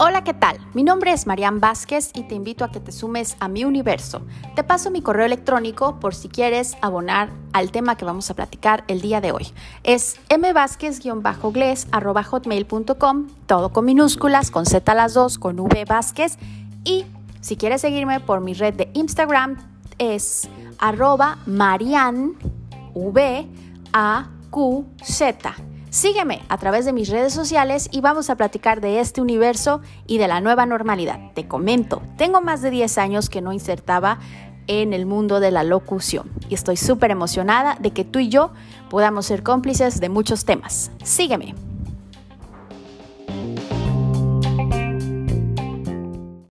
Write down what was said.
Hola, ¿qué tal? Mi nombre es Marian Vázquez y te invito a que te sumes a mi universo. Te paso mi correo electrónico por si quieres abonar al tema que vamos a platicar el día de hoy. Es mvázquez-gles.hotmail.com, todo con minúsculas, con Z las dos, con V Vázquez. Y si quieres seguirme por mi red de Instagram, es arroba marianvaqz. Sígueme a través de mis redes sociales y vamos a platicar de este universo y de la nueva normalidad. Te comento, tengo más de 10 años que no insertaba en el mundo de la locución y estoy súper emocionada de que tú y yo podamos ser cómplices de muchos temas. Sígueme.